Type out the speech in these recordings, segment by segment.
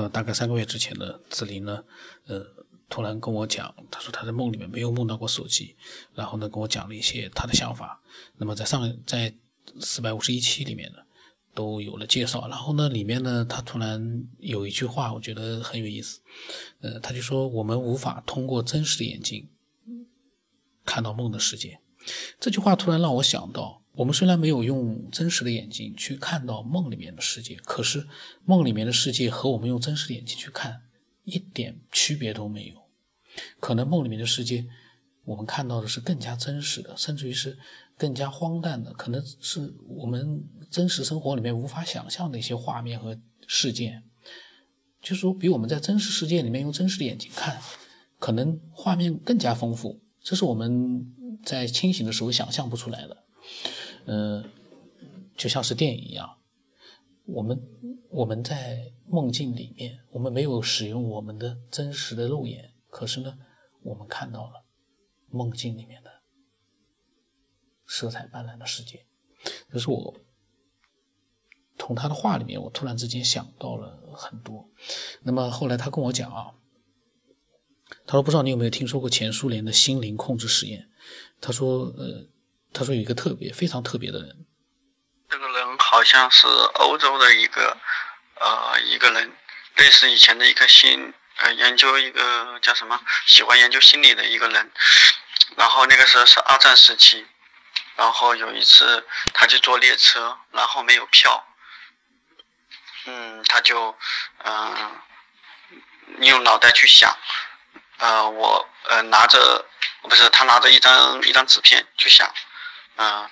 呃，大概三个月之前呢，子林呢，呃，突然跟我讲，他说他在梦里面没有梦到过手机，然后呢，跟我讲了一些他的想法。那么在上在四百五十一期里面呢，都有了介绍。然后呢，里面呢，他突然有一句话，我觉得很有意思。呃，他就说我们无法通过真实的眼睛看到梦的世界。这句话突然让我想到，我们虽然没有用真实的眼睛去看到梦里面的世界，可是梦里面的世界和我们用真实的眼睛去看一点区别都没有。可能梦里面的世界，我们看到的是更加真实的，甚至于是更加荒诞的，可能是我们真实生活里面无法想象的一些画面和事件。就是说，比我们在真实世界里面用真实的眼睛看，可能画面更加丰富。这是我们在清醒的时候想象不出来的。嗯，就像是电影一样，我们我们在梦境里面，我们没有使用我们的真实的肉眼。可是呢，我们看到了梦境里面的色彩斑斓的世界。这是我从他的话里面，我突然之间想到了很多。那么后来他跟我讲啊，他说不知道你有没有听说过前苏联的心灵控制实验？他说呃，他说有一个特别非常特别的人，这个人好像是欧洲的一个呃一个人，类似以前的一颗心。呃，研究一个叫什么，喜欢研究心理的一个人，然后那个时候是二战时期，然后有一次他去坐列车，然后没有票，嗯，他就嗯用脑袋去想，呃，我呃拿着不是他拿着一张一张纸片去想，嗯，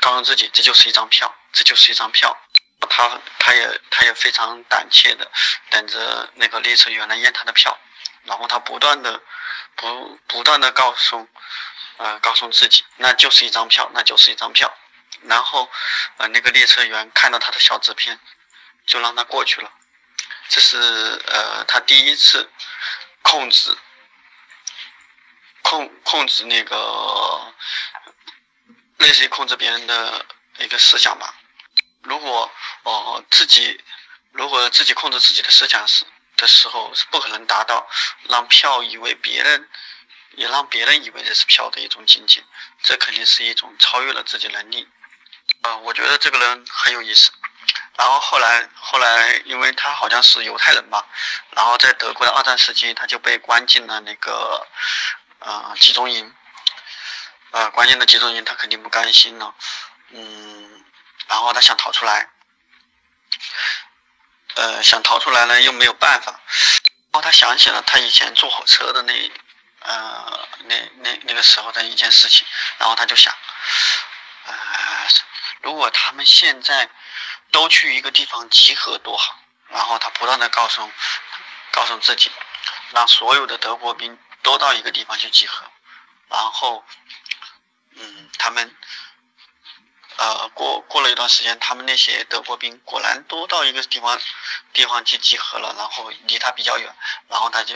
告诉自己这就是一张票，这就是一张票。他他也他也非常胆怯的等着那个列车员来验他的票，然后他不断的不不断的告诉呃告诉自己那就是一张票那就是一张票，然后呃那个列车员看到他的小纸片就让他过去了，这是呃他第一次控制控控制那个类似于控制别人的一个思想吧。如果哦自己如果自己控制自己的思想时的时候，是不可能达到让票以为别人也让别人以为这是票的一种境界。这肯定是一种超越了自己能力。啊，我觉得这个人很有意思。然后后来后来，因为他好像是犹太人吧，然后在德国的二战时期，他就被关进了那个呃集中营。呃，关键的集中营，他肯定不甘心了。嗯。然后他想逃出来，呃，想逃出来呢，又没有办法。然后他想起了他以前坐火车的那，呃，那那那个时候的一件事情。然后他就想，呃，如果他们现在都去一个地方集合多好。然后他不断的告诉，告诉自己，让所有的德国兵都到一个地方去集合。然后，嗯，他们。呃，过过了一段时间，他们那些德国兵果然都到一个地方地方去集合了，然后离他比较远，然后他就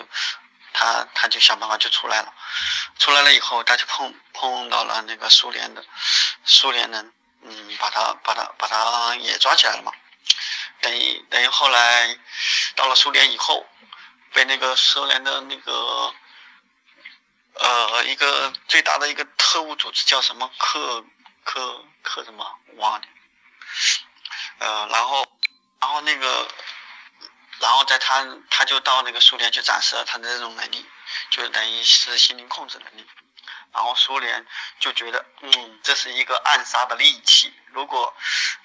他他就想办法就出来了，出来了以后，他就碰碰到了那个苏联的苏联人，嗯，把他把他把他也抓起来了嘛，等于等于后来到了苏联以后，被那个苏联的那个呃一个最大的一个特务组织叫什么克。克克什么忘了，呃，然后，然后那个，然后在他他就到那个苏联去展示了他的这种能力，就等于是心灵控制能力。然后苏联就觉得，嗯，这是一个暗杀的利器。如果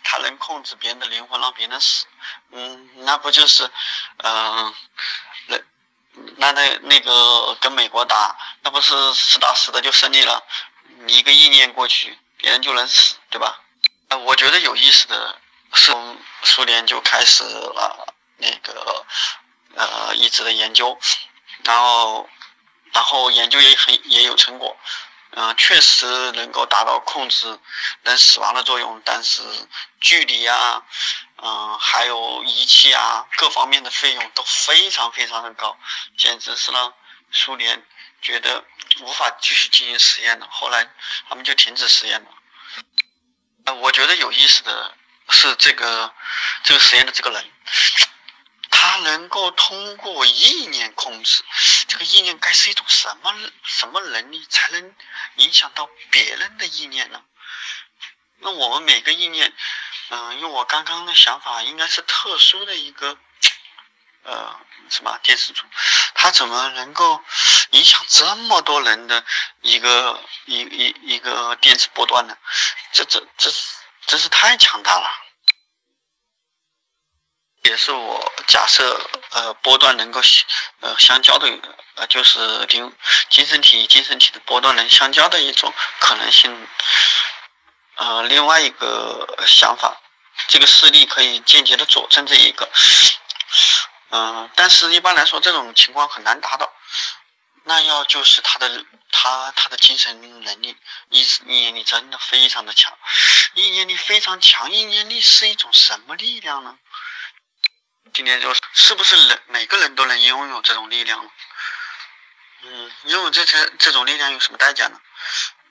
他能控制别人的灵魂，让别人死，嗯，那不就是，嗯，那那那个跟美国打，那不是实打实的就胜利了？你一个意念过去。别人就能死，对吧？啊，我觉得有意思的是，从苏联就开始了那个呃一直的研究，然后然后研究也很也有成果，嗯，确实能够达到控制人死亡的作用，但是距离啊，嗯，还有仪器啊，各方面的费用都非常非常的高，简直是让苏联觉得。无法继续进行实验了，后来他们就停止实验了。呃，我觉得有意思的是这个这个实验的这个人，他能够通过意念控制？这个意念该是一种什么什么能力，才能影响到别人的意念呢？那我们每个意念，嗯，用我刚刚的想法，应该是特殊的一个，呃，什么电磁组，它怎么能够影响这么多人的一个一一一个电磁波段呢？这这这真是太强大了！也是我假设，呃，波段能够呃相交的，呃，就是灵精神体与精神体的波段能相交的一种可能性。呃，另外一个想法，这个事例可以间接的佐证这一个。嗯，但是一般来说，这种情况很难达到。那要就是他的他他的精神能力意意念力真的非常的强，意念力非常强，意念力是一种什么力量呢？今天就是不是人每个人都能拥有这种力量？嗯，拥有这些这种力量有什么代价呢？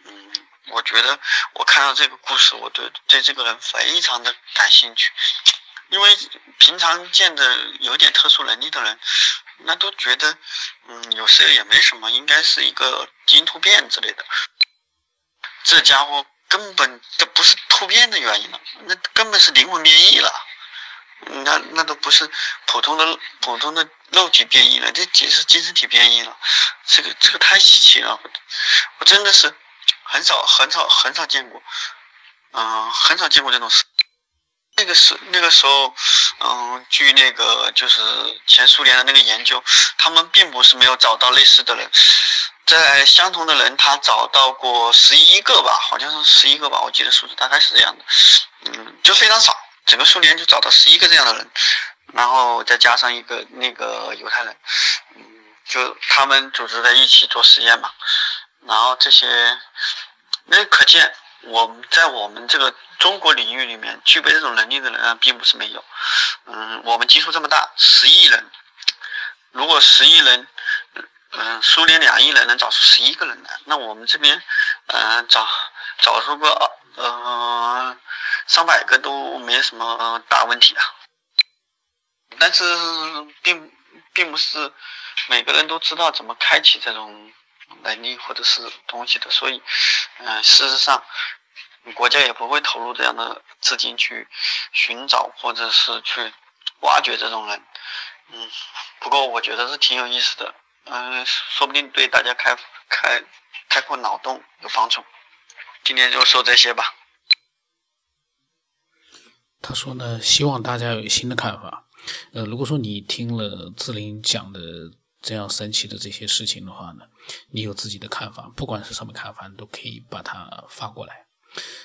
嗯。我觉得我看到这个故事，我对对这个人非常的感兴趣，因为平常见的有点特殊能力的人，那都觉得，嗯，有时候也没什么，应该是一个基因突变之类的。这家伙根本都不是突变的原因了，那根本是灵魂变异了，那那都不是普通的普通的肉体变异了，这其实精神体变异了，这个这个太稀奇了，我真的是。很少很少很少见过，嗯，很少见过这种事。那个时那个时候，嗯，据那个就是前苏联的那个研究，他们并不是没有找到类似的人，在相同的人，他找到过十一个吧，好像是十一个吧，我记得数字大概是这样的，嗯，就非常少，整个苏联就找到十一个这样的人，然后再加上一个那个犹太人，嗯，就他们组织在一起做实验嘛。然后这些，那可见我们在我们这个中国领域里面具备这种能力的人啊，并不是没有。嗯，我们基数这么大，十亿人，如果十亿人，嗯，苏联两亿人能找出十一个人来，那我们这边，嗯，找找出个嗯上百个都没什么大问题啊。但是并并不是每个人都知道怎么开启这种。能力或者是东西的，所以，嗯，事实上，国家也不会投入这样的资金去寻找或者是去挖掘这种人，嗯，不过我觉得是挺有意思的，嗯，说不定对大家开开开阔脑洞有帮助。今天就说这些吧。他说呢，希望大家有新的看法。呃，如果说你听了志玲讲的。这样神奇的这些事情的话呢，你有自己的看法，不管是什么看法，你都可以把它发过来。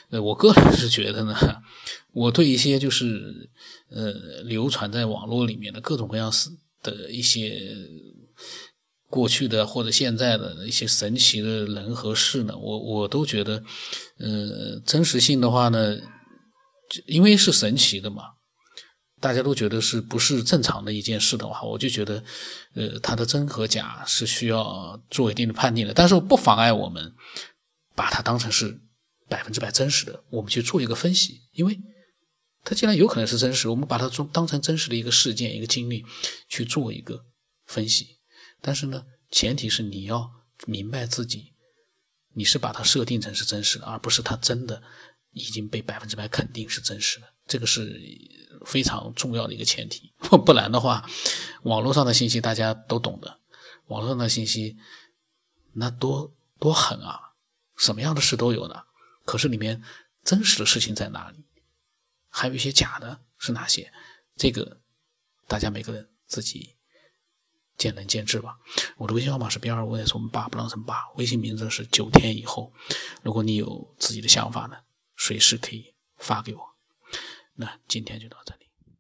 呃，我个人是觉得呢，我对一些就是呃流传在网络里面的各种各样的一些过去的或者现在的一些神奇的人和事呢，我我都觉得，呃，真实性的话呢，因为是神奇的嘛。大家都觉得是不是正常的一件事的话，我就觉得，呃，它的真和假是需要做一定的判定的。但是不妨碍我们把它当成是百分之百真实的，我们去做一个分析。因为它既然有可能是真实，我们把它做当成真实的一个事件、一个经历去做一个分析。但是呢，前提是你要明白自己，你是把它设定成是真实的，而不是它真的已经被百分之百肯定是真实的。这个是非常重要的一个前提，不然的话，网络上的信息大家都懂的，网络上的信息那多多狠啊，什么样的事都有的。可是里面真实的事情在哪里？还有一些假的，是哪些？这个大家每个人自己见仁见智吧。我的微信号码是 B 二五 S 我们爸不让成爸，微信名字是九天以后。如果你有自己的想法呢，随时可以发给我。那今天就到这里。